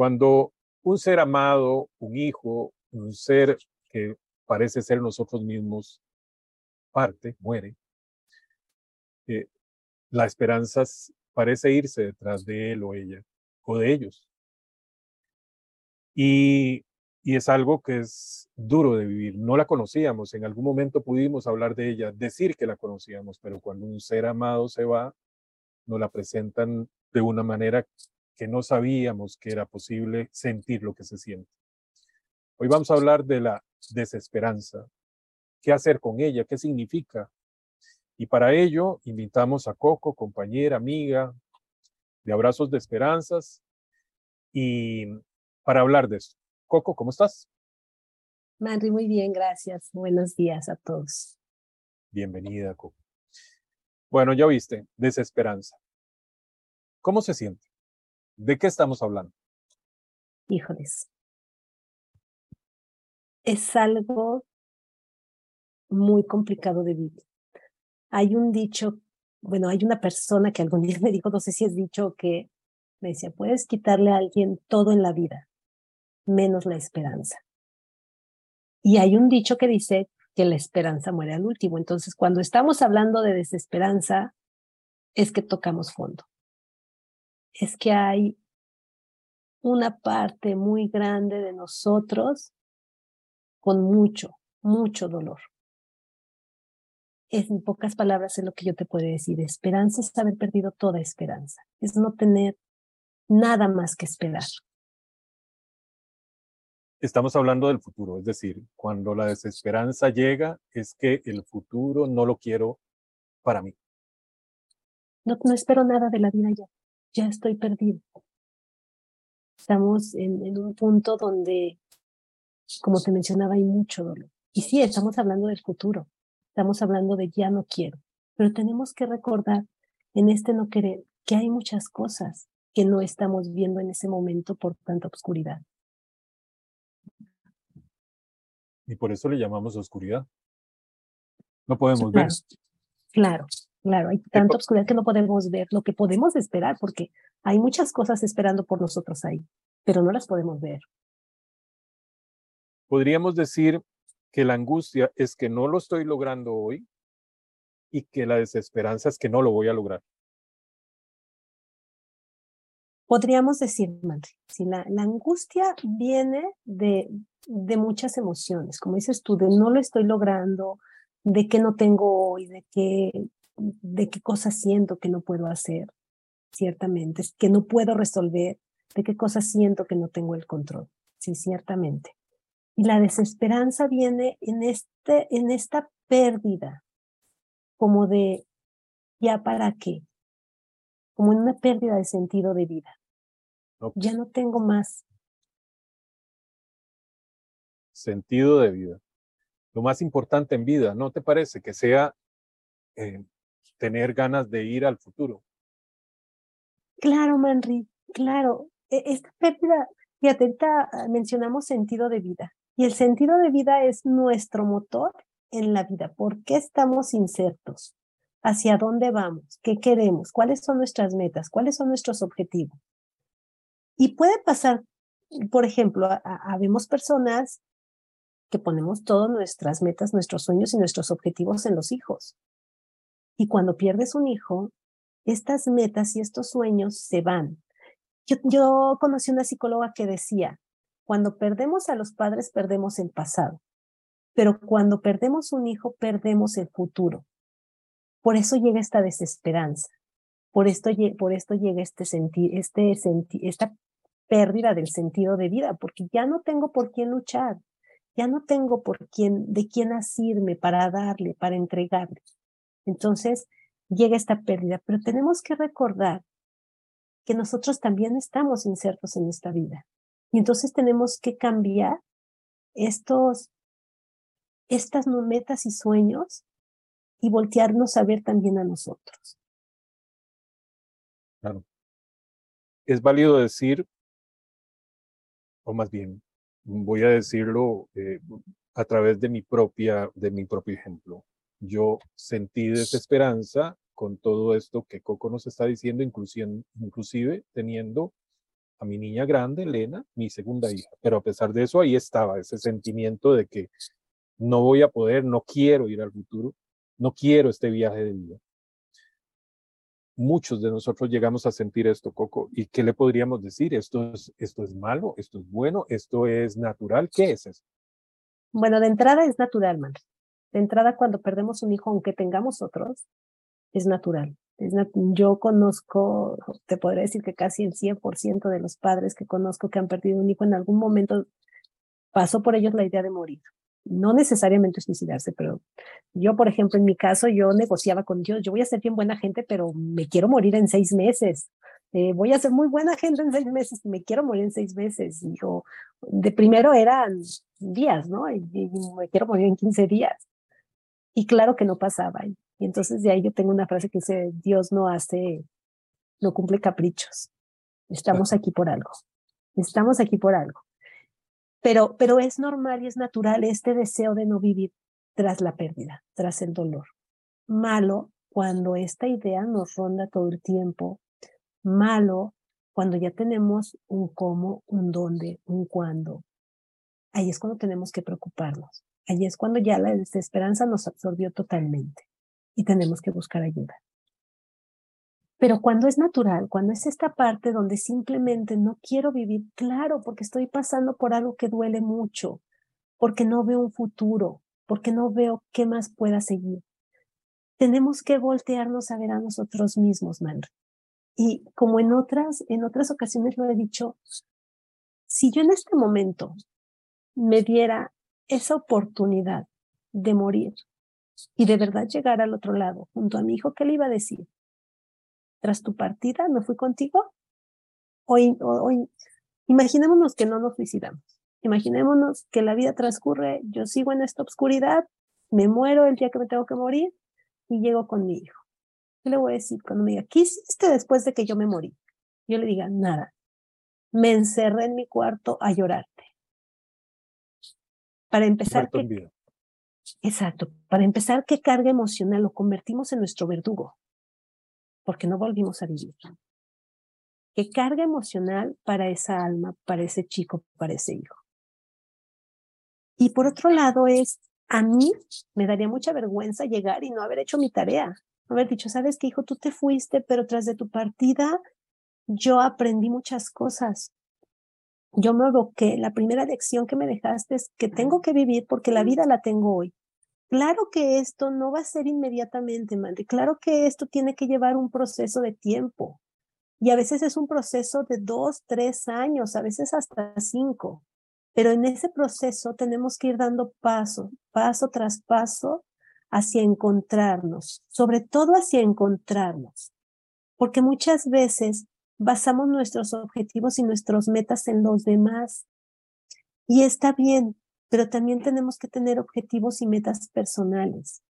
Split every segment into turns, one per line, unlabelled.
Cuando un ser amado, un hijo, un ser que parece ser nosotros mismos, parte, muere, eh, la esperanza parece irse detrás de él o ella, o de ellos. Y, y es algo que es duro de vivir. No la conocíamos, en algún momento pudimos hablar de ella, decir que la conocíamos, pero cuando un ser amado se va, nos la presentan de una manera que no sabíamos que era posible sentir lo que se siente. Hoy vamos a hablar de la desesperanza. ¿Qué hacer con ella? ¿Qué significa? Y para ello invitamos a Coco, compañera, amiga, de Abrazos de Esperanzas, y para hablar de esto. Coco, ¿cómo estás?
Manri, muy bien, gracias. Buenos días a todos.
Bienvenida, Coco. Bueno, ya viste, desesperanza. ¿Cómo se siente? ¿De qué estamos hablando?
Híjoles. Es algo muy complicado de vivir. Hay un dicho, bueno, hay una persona que algún día me dijo, no sé si es dicho, que me decía, puedes quitarle a alguien todo en la vida, menos la esperanza. Y hay un dicho que dice que la esperanza muere al último. Entonces, cuando estamos hablando de desesperanza, es que tocamos fondo. Es que hay una parte muy grande de nosotros con mucho, mucho dolor en pocas palabras es lo que yo te puedo decir. Esperanza es haber perdido toda esperanza, es no tener nada más que esperar.
Estamos hablando del futuro, es decir, cuando la desesperanza llega, es que el futuro no lo quiero para mí.
No, no espero nada de la vida ya, ya estoy perdido. Estamos en, en un punto donde, como te mencionaba, hay mucho dolor. Y sí, estamos hablando del futuro, Estamos hablando de ya no quiero, pero tenemos que recordar en este no querer que hay muchas cosas que no estamos viendo en ese momento por tanta oscuridad.
Y por eso le llamamos oscuridad. No podemos ver.
Claro, claro, hay tanta oscuridad que no podemos ver lo que podemos esperar, porque hay muchas cosas esperando por nosotros ahí, pero no las podemos ver.
Podríamos decir que la angustia es que no lo estoy logrando hoy y que la desesperanza es que no lo voy a lograr.
Podríamos decir, madre, si la, la angustia viene de, de muchas emociones, como dices tú, de no lo estoy logrando, de que no tengo hoy, de qué, de qué cosas siento que no puedo hacer, ciertamente, que no puedo resolver, de qué cosas siento que no tengo el control, sí, ciertamente. Y la desesperanza viene en, este, en esta pérdida, como de, ¿ya para qué? Como en una pérdida de sentido de vida. Ya no tengo más.
Sentido de vida. Lo más importante en vida, ¿no te parece? Que sea eh, tener ganas de ir al futuro.
Claro, Manri, claro. E, esta pérdida, fíjate, ah, mencionamos sentido de vida. Y el sentido de vida es nuestro motor en la vida. ¿Por qué estamos insertos? ¿Hacia dónde vamos? ¿Qué queremos? ¿Cuáles son nuestras metas? ¿Cuáles son nuestros objetivos? Y puede pasar, por ejemplo, habemos personas que ponemos todas nuestras metas, nuestros sueños y nuestros objetivos en los hijos. Y cuando pierdes un hijo, estas metas y estos sueños se van. Yo, yo conocí una psicóloga que decía, cuando perdemos a los padres, perdemos el pasado, pero cuando perdemos un hijo, perdemos el futuro. Por eso llega esta desesperanza, por esto, por esto llega este este esta pérdida del sentido de vida, porque ya no tengo por quién luchar, ya no tengo por quién, de quién asirme para darle, para entregarle. Entonces llega esta pérdida, pero tenemos que recordar que nosotros también estamos insertos en esta vida. Y entonces tenemos que cambiar estos, estas metas y sueños y voltearnos a ver también a nosotros.
Claro. Es válido decir, o más bien, voy a decirlo eh, a través de mi propia, de mi propio ejemplo. Yo sentí desesperanza con todo esto que Coco nos está diciendo, inclusive, inclusive teniendo a mi niña grande, Elena, mi segunda hija. Pero a pesar de eso, ahí estaba ese sentimiento de que no voy a poder, no quiero ir al futuro, no quiero este viaje de vida. Muchos de nosotros llegamos a sentir esto, Coco. ¿Y qué le podríamos decir? ¿Esto es, esto es malo? ¿Esto es bueno? ¿Esto es natural? ¿Qué es eso?
Bueno, de entrada es natural, man. De entrada, cuando perdemos un hijo, aunque tengamos otros, es natural. Es yo conozco, te podría decir que casi el 100% de los padres que conozco que han perdido un hijo en algún momento pasó por ellos la idea de morir. No necesariamente suicidarse, pero yo, por ejemplo, en mi caso, yo negociaba con Dios, yo voy a ser bien buena gente, pero me quiero morir en seis meses. Eh, voy a ser muy buena gente en seis meses, me quiero morir en seis meses. Y yo, de primero eran días, ¿no? y me quiero morir en 15 días. Y claro que no pasaba. Y entonces de ahí yo tengo una frase que dice, Dios no hace, no cumple caprichos. Estamos aquí por algo. Estamos aquí por algo. Pero, pero es normal y es natural este deseo de no vivir tras la pérdida, tras el dolor. Malo cuando esta idea nos ronda todo el tiempo. Malo cuando ya tenemos un cómo, un dónde, un cuándo. Ahí es cuando tenemos que preocuparnos. Allí es cuando ya la desesperanza nos absorbió totalmente y tenemos que buscar ayuda. Pero cuando es natural, cuando es esta parte donde simplemente no quiero vivir, claro, porque estoy pasando por algo que duele mucho, porque no veo un futuro, porque no veo qué más pueda seguir. Tenemos que voltearnos a ver a nosotros mismos, Manri. Y como en otras, en otras ocasiones lo he dicho, si yo en este momento me diera esa oportunidad de morir y de verdad llegar al otro lado junto a mi hijo, ¿qué le iba a decir? Tras tu partida, ¿me fui contigo? Hoy, hoy, imaginémonos que no nos suicidamos. Imaginémonos que la vida transcurre, yo sigo en esta oscuridad, me muero el día que me tengo que morir y llego con mi hijo. ¿Qué le voy a decir cuando me diga, ¿qué hiciste después de que yo me morí? Yo le diga, nada. Me encerré en mi cuarto a llorarte. Para empezar, que, exacto, para empezar, ¿qué carga emocional lo convertimos en nuestro verdugo? Porque no volvimos a vivir. ¿Qué carga emocional para esa alma, para ese chico, para ese hijo? Y por otro lado es, a mí me daría mucha vergüenza llegar y no haber hecho mi tarea. Haber dicho, sabes qué, hijo, tú te fuiste, pero tras de tu partida yo aprendí muchas cosas yo me evoqué, la primera lección que me dejaste es que tengo que vivir porque la vida la tengo hoy. Claro que esto no va a ser inmediatamente, madre. Claro que esto tiene que llevar un proceso de tiempo. Y a veces es un proceso de dos, tres años, a veces hasta cinco. Pero en ese proceso tenemos que ir dando paso, paso tras paso, hacia encontrarnos, sobre todo hacia encontrarnos. Porque muchas veces basamos nuestros objetivos y nuestras metas en los demás. Y está bien, pero también tenemos que tener objetivos y metas personales.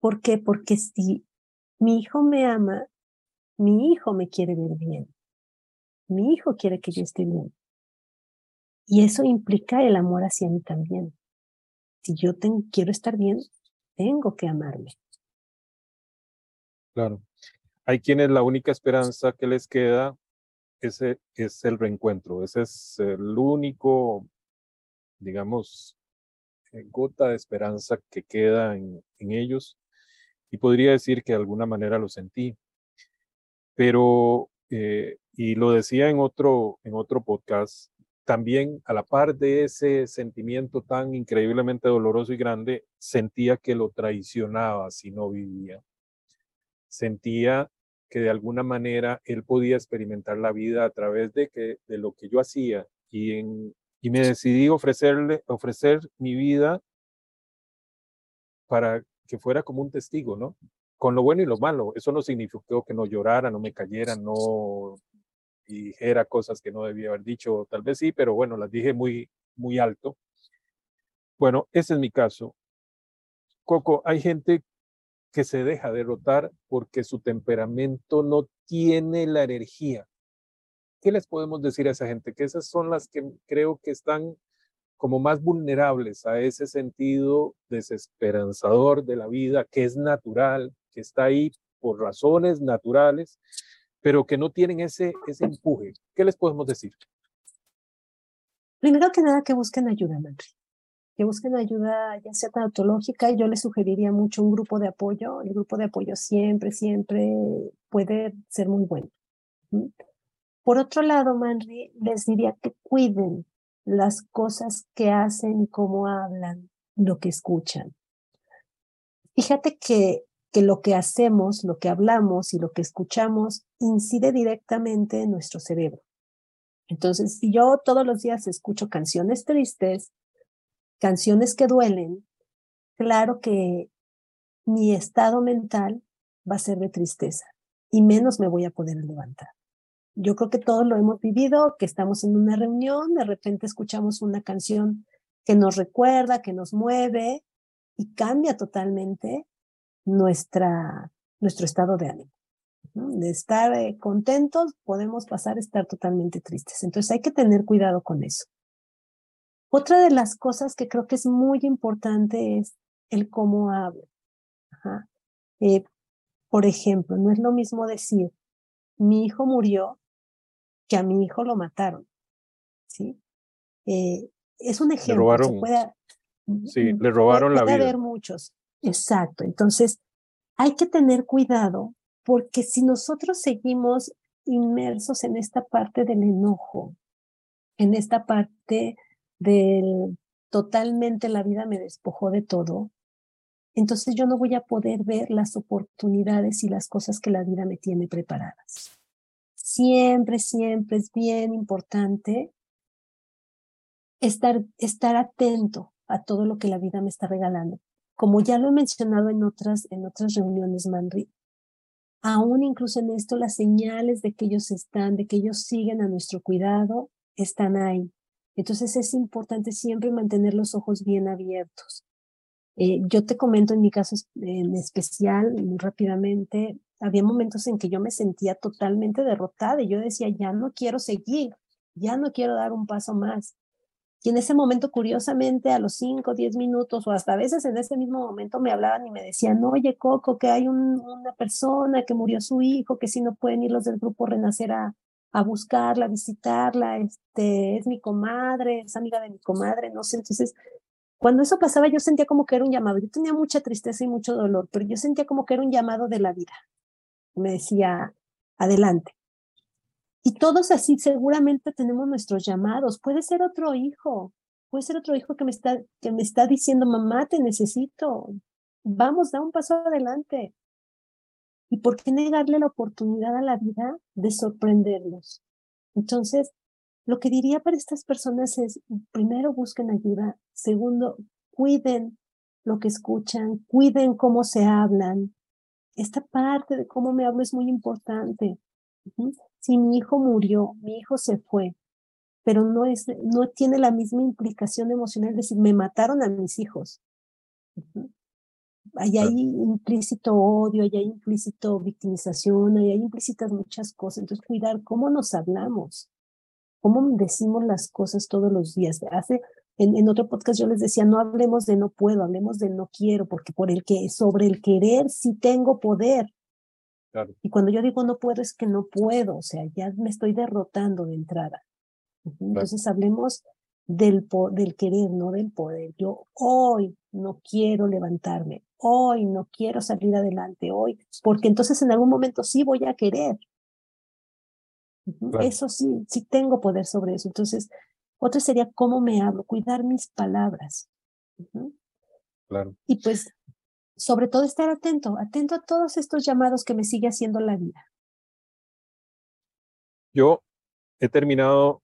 ¿Por qué? Porque si mi hijo me ama, mi hijo me quiere ver bien. Mi hijo quiere que yo esté bien. Y eso implica el amor hacia mí también. Si yo quiero estar bien, tengo que amarme.
Claro. Hay quienes la única esperanza que les queda ese es el reencuentro. Ese es el único, digamos, eh, gota de esperanza que queda en, ellos. Y podría decir que de alguna manera lo sentí. Pero, eh, y lo decía en otro, en otro podcast, también a la par de ese sentimiento tan increíblemente doloroso y grande, sentía que lo traicionaba si no vivía sentía que de alguna manera él podía experimentar la vida a través de, que, de lo que yo hacía y, en, y me decidí ofrecerle, ofrecer mi vida para que fuera como un testigo, ¿no? Con lo bueno y lo malo. Eso no significó que no llorara, no me cayera, no dijera cosas que no debía haber dicho, tal vez sí, pero bueno, las dije muy, muy alto. Bueno, ese es mi caso. Coco, hay gente que se deja derrotar porque su temperamento no tiene la energía. ¿Qué les podemos decir a esa gente? Que esas son las que creo que están como más vulnerables a ese sentido desesperanzador de la vida, que es natural, que está ahí por razones naturales, pero que no tienen ese, ese empuje. ¿Qué les podemos decir?
Primero que nada, que busquen ayuda, Manri. Que busquen ayuda, ya sea tautológica, y yo les sugeriría mucho un grupo de apoyo. El grupo de apoyo siempre, siempre puede ser muy bueno. Por otro lado, Manri, les diría que cuiden las cosas que hacen y cómo hablan, lo que escuchan. Fíjate que, que lo que hacemos, lo que hablamos y lo que escuchamos incide directamente en nuestro cerebro. Entonces, si yo todos los días escucho canciones tristes, canciones que duelen, claro que mi estado mental va a ser de tristeza y menos me voy a poder levantar. Yo creo que todos lo hemos vivido, que estamos en una reunión, de repente escuchamos una canción que nos recuerda, que nos mueve y cambia totalmente nuestra, nuestro estado de ánimo. De estar eh, contentos, podemos pasar a estar totalmente tristes. Entonces hay que tener cuidado con eso. Otra de las cosas que creo que es muy importante es el cómo hablo. Eh, por ejemplo, no es lo mismo decir, mi hijo murió, que a mi hijo lo mataron. ¿sí? Eh, es un ejemplo.
Le robaron, puede, sí, le robaron la vida.
haber muchos. Exacto. Entonces, hay que tener cuidado porque si nosotros seguimos inmersos en esta parte del enojo, en esta parte del totalmente la vida me despojó de todo, entonces yo no voy a poder ver las oportunidades y las cosas que la vida me tiene preparadas. Siempre, siempre es bien importante estar, estar atento a todo lo que la vida me está regalando. Como ya lo he mencionado en otras, en otras reuniones, Manri, aún incluso en esto, las señales de que ellos están, de que ellos siguen a nuestro cuidado, están ahí. Entonces es importante siempre mantener los ojos bien abiertos. Eh, yo te comento en mi caso en especial, muy rápidamente, había momentos en que yo me sentía totalmente derrotada y yo decía, ya no quiero seguir, ya no quiero dar un paso más. Y en ese momento, curiosamente, a los 5, 10 minutos o hasta a veces en ese mismo momento me hablaban y me decían, oye, Coco, que hay una persona que murió su hijo, que si no pueden ir los del grupo Renacer a, a buscarla, a visitarla, este, es mi comadre, es amiga de mi comadre, no sé. Entonces, cuando eso pasaba, yo sentía como que era un llamado. Yo tenía mucha tristeza y mucho dolor, pero yo sentía como que era un llamado de la vida. Me decía, adelante. Y todos así seguramente tenemos nuestros llamados. Puede ser otro hijo, puede ser otro hijo que me está, que me está diciendo, mamá, te necesito. Vamos, da un paso adelante. ¿Y por qué negarle la oportunidad a la vida de sorprenderlos? Entonces, lo que diría para estas personas es, primero, busquen ayuda. Segundo, cuiden lo que escuchan, cuiden cómo se hablan. Esta parte de cómo me hablo es muy importante. Si mi hijo murió, mi hijo se fue, pero no, es, no tiene la misma implicación emocional, es decir, me mataron a mis hijos. Ahí implícito odio, hay ahí implícito victimización, hay ahí implícitas muchas cosas. Entonces, cuidar cómo nos hablamos, cómo decimos las cosas todos los días. Hace, en, en, otro podcast yo les decía, no hablemos de no puedo, hablemos de no quiero, porque por el que, sobre el querer sí tengo poder. Y cuando yo digo no puedo, es que no puedo, o sea, ya me estoy derrotando de entrada. Entonces hablemos del, del querer, no del poder. Yo hoy no quiero levantarme, hoy no quiero salir adelante, hoy, porque entonces en algún momento sí voy a querer. Eso sí, sí tengo poder sobre eso. Entonces, otra sería cómo me hablo, cuidar mis palabras.
Claro.
Y pues sobre todo estar atento, atento a todos estos llamados que me sigue haciendo la vida.
Yo he terminado,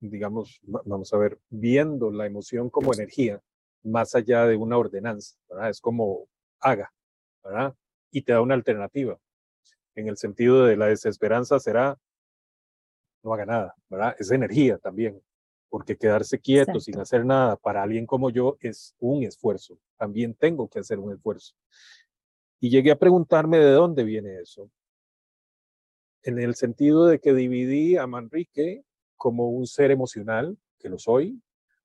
digamos, vamos a ver, viendo la emoción como energía, más allá de una ordenanza, ¿verdad? Es como haga, ¿verdad? Y te da una alternativa. En el sentido de la desesperanza será no haga nada, ¿verdad? Es energía también porque quedarse quieto sin hacer nada para alguien como yo es un esfuerzo. También tengo que hacer un esfuerzo. Y llegué a preguntarme de dónde viene eso. En el sentido de que dividí a Manrique como un ser emocional, que lo soy,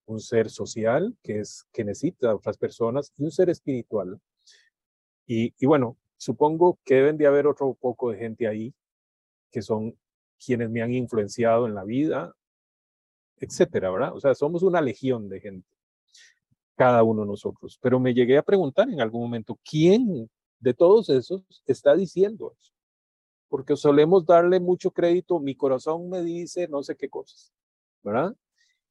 un ser social, que es que necesita a otras personas, y un ser espiritual. Y, y bueno, supongo que deben de haber otro poco de gente ahí que son quienes me han influenciado en la vida, etcétera, ¿verdad? O sea, somos una legión de gente, cada uno de nosotros. Pero me llegué a preguntar en algún momento, ¿quién de todos esos está diciendo eso? Porque solemos darle mucho crédito, mi corazón me dice no sé qué cosas, ¿verdad?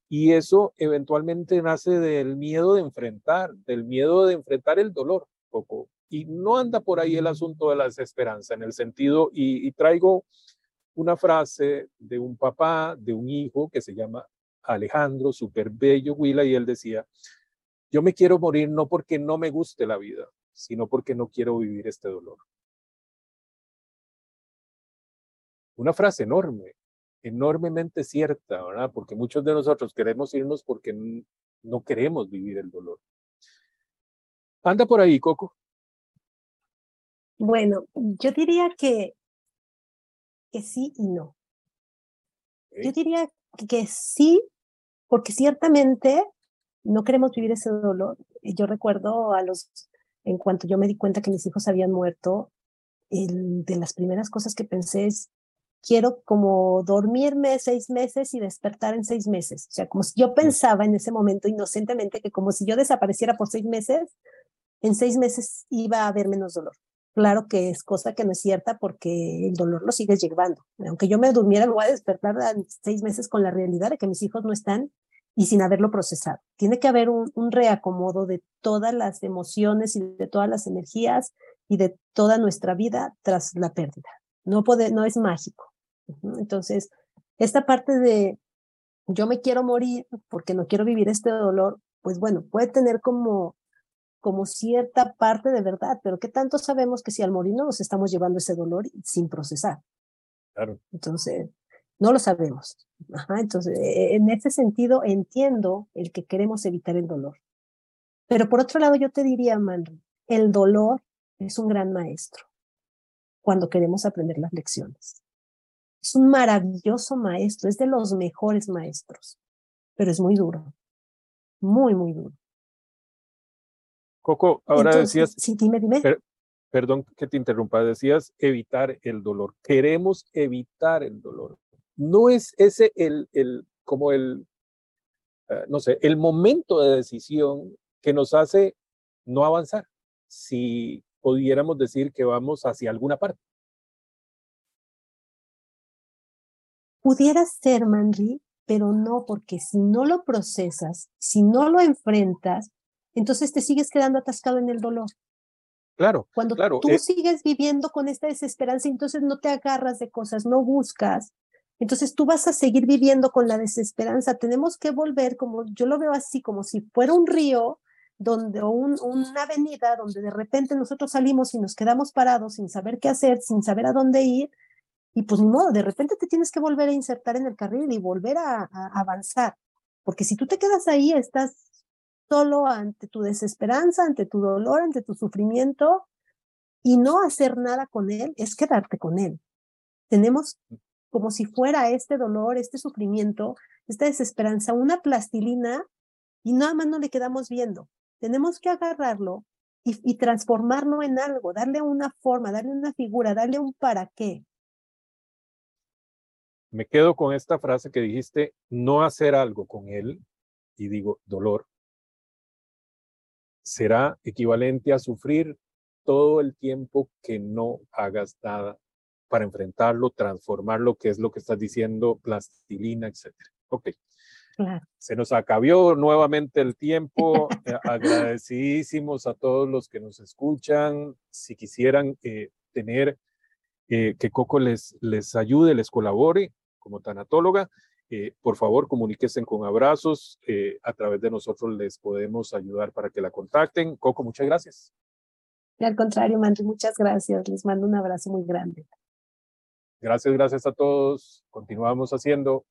Y eso eventualmente nace del miedo de enfrentar, del miedo de enfrentar el dolor, poco. Y no anda por ahí el asunto de la desesperanza, en el sentido, y, y traigo una frase de un papá, de un hijo que se llama Alejandro, súper bello, Huila, y él decía, yo me quiero morir no porque no me guste la vida, sino porque no quiero vivir este dolor. Una frase enorme, enormemente cierta, ¿verdad? Porque muchos de nosotros queremos irnos porque no queremos vivir el dolor. Anda por ahí, Coco.
Bueno, yo diría que, que sí y no. Yo diría que sí, porque ciertamente no queremos vivir ese dolor. Yo recuerdo a los, en cuanto yo me di cuenta que mis hijos habían muerto, el, de las primeras cosas que pensé es, quiero como dormirme seis meses y despertar en seis meses. O sea, como si yo pensaba en ese momento inocentemente que como si yo desapareciera por seis meses, en seis meses iba a haber menos dolor. Claro que es cosa que no es cierta porque el dolor lo sigues llevando. Aunque yo me durmiera, lo voy a despertar en seis meses con la realidad de que mis hijos no están y sin haberlo procesado. Tiene que haber un, un reacomodo de todas las emociones y de todas las energías y de toda nuestra vida tras la pérdida. No, puede, no es mágico. Entonces, esta parte de yo me quiero morir porque no quiero vivir este dolor, pues bueno, puede tener como como cierta parte de verdad, pero ¿qué tanto sabemos que si al morir no nos estamos llevando ese dolor sin procesar?
Claro.
Entonces, no lo sabemos. Ajá, entonces, e, en ese sentido, entiendo el que queremos evitar el dolor. Pero por otro lado, yo te diría, Manri, el dolor es un gran maestro cuando queremos aprender las lecciones. Es un maravilloso maestro, es de los mejores maestros, pero es muy duro, muy, muy duro.
Coco, ahora decías...
Sí, dime, dime.
perdón que te interrumpa, decías evitar el dolor. Queremos evitar el dolor. No es ese el, el como el, eh, no sé, el momento de decisión que nos hace no avanzar, si pudiéramos decir que vamos hacia alguna parte.
Pudiera ser, Manri, pero no, porque si no lo procesas, si no lo enfrentas, entonces te sigues quedando atascado en el dolor.
Claro.
Cuando
claro,
tú eh sigues viviendo con esta desesperanza, entonces no te agarras de cosas, no buscas. Entonces tú vas a seguir viviendo con la desesperanza. Tenemos que volver, como yo lo veo así, como si fuera un río donde, o una avenida donde de repente nosotros salimos y nos quedamos parados sin saber qué hacer, sin saber a dónde ir. Y pues ni modo, de repente te tienes que volver a insertar en el carril y volver a avanzar. Porque si tú te quedas ahí, estás solo ante tu desesperanza, ante tu dolor, ante tu sufrimiento y no hacer nada con él, es quedarte con él. Tenemos como si fuera este dolor, este sufrimiento, esta desesperanza, una plastilina y nada más no le quedamos viendo. Tenemos que agarrarlo y, y transformarlo en algo, darle una forma, darle una figura, darle un para qué.
Me quedo con esta frase que dijiste, no hacer algo con él, y digo dolor, será equivalente a sufrir todo el tiempo que no hagas nada para enfrentarlo, transformarlo, que es lo que estás diciendo, plastilina, etc. Ok. Se nos acabó nuevamente el tiempo. Eh, agradecidísimos a todos los que nos escuchan. Si quisieran eh, tener eh, que Coco les, les ayude, les colabore como tanatóloga, eh, por favor, comuníquense con abrazos. Eh, a través de nosotros les podemos ayudar para que la contacten. Coco, muchas gracias.
al contrario, Manri, muchas gracias. Les mando un abrazo muy grande.
Gracias, gracias a todos. Continuamos haciendo